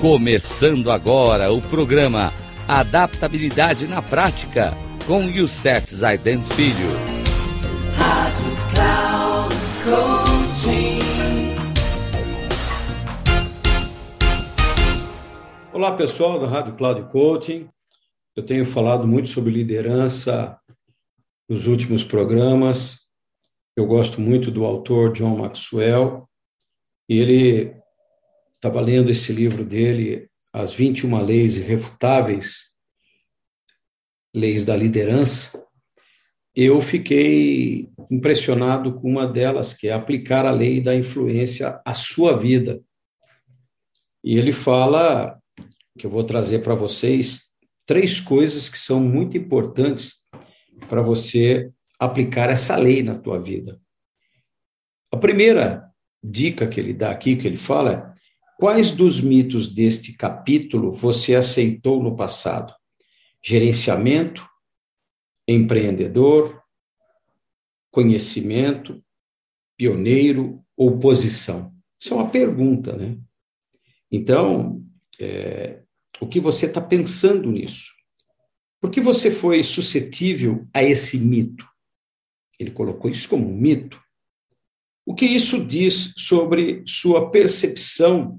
Começando agora o programa Adaptabilidade na Prática com Youssef Zaiden Filho. Rádio Cloud Coaching. Olá pessoal da Rádio Cloud Coaching. Eu tenho falado muito sobre liderança nos últimos programas. Eu gosto muito do autor John Maxwell e ele estava lendo esse livro dele, As 21 Leis Irrefutáveis, Leis da Liderança, eu fiquei impressionado com uma delas, que é aplicar a lei da influência à sua vida. E ele fala, que eu vou trazer para vocês, três coisas que são muito importantes para você aplicar essa lei na tua vida. A primeira dica que ele dá aqui, que ele fala, é Quais dos mitos deste capítulo você aceitou no passado? Gerenciamento, empreendedor, conhecimento, pioneiro ou posição? Isso é uma pergunta, né? Então, é, o que você está pensando nisso? Por que você foi suscetível a esse mito? Ele colocou isso como um mito. O que isso diz sobre sua percepção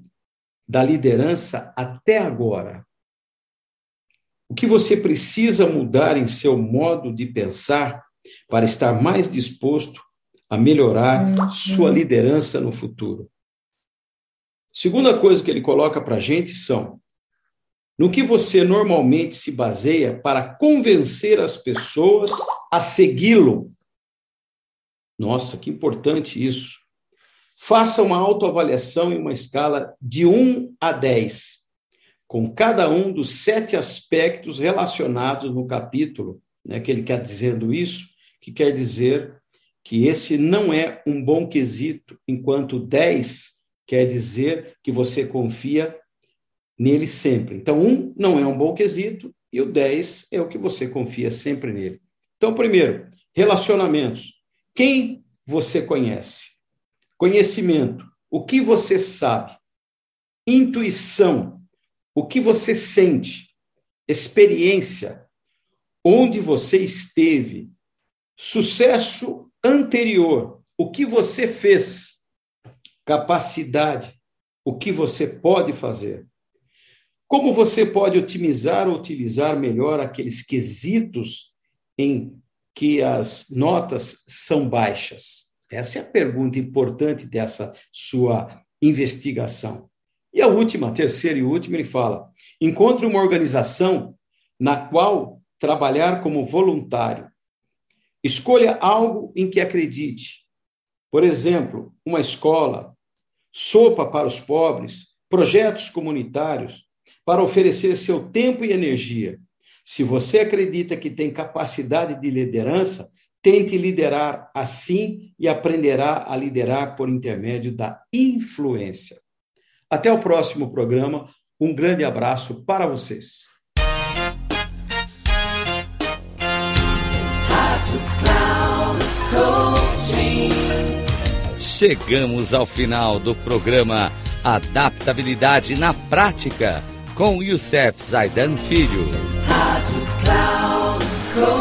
da liderança até agora? O que você precisa mudar em seu modo de pensar para estar mais disposto a melhorar uhum. sua liderança no futuro? Segunda coisa que ele coloca para a gente são no que você normalmente se baseia para convencer as pessoas a segui-lo. Nossa, que importante isso. Faça uma autoavaliação em uma escala de 1 a 10, com cada um dos sete aspectos relacionados no capítulo, né, que ele quer dizendo isso, que quer dizer que esse não é um bom quesito, enquanto 10 quer dizer que você confia nele sempre. Então, um não é um bom quesito e o 10 é o que você confia sempre nele. Então, primeiro, relacionamentos. Quem você conhece? Conhecimento, o que você sabe. Intuição, o que você sente. Experiência, onde você esteve. Sucesso anterior, o que você fez. Capacidade, o que você pode fazer. Como você pode otimizar ou utilizar melhor aqueles quesitos em que as notas são baixas? Essa é a pergunta importante dessa sua investigação. E a última, a terceira e última, ele fala: encontre uma organização na qual trabalhar como voluntário. Escolha algo em que acredite. Por exemplo, uma escola, sopa para os pobres, projetos comunitários, para oferecer seu tempo e energia. Se você acredita que tem capacidade de liderança, Tente liderar assim e aprenderá a liderar por intermédio da influência. Até o próximo programa. Um grande abraço para vocês. Chegamos ao final do programa Adaptabilidade na Prática com Youssef Zaidan Filho. Rádio Cloud Coaching.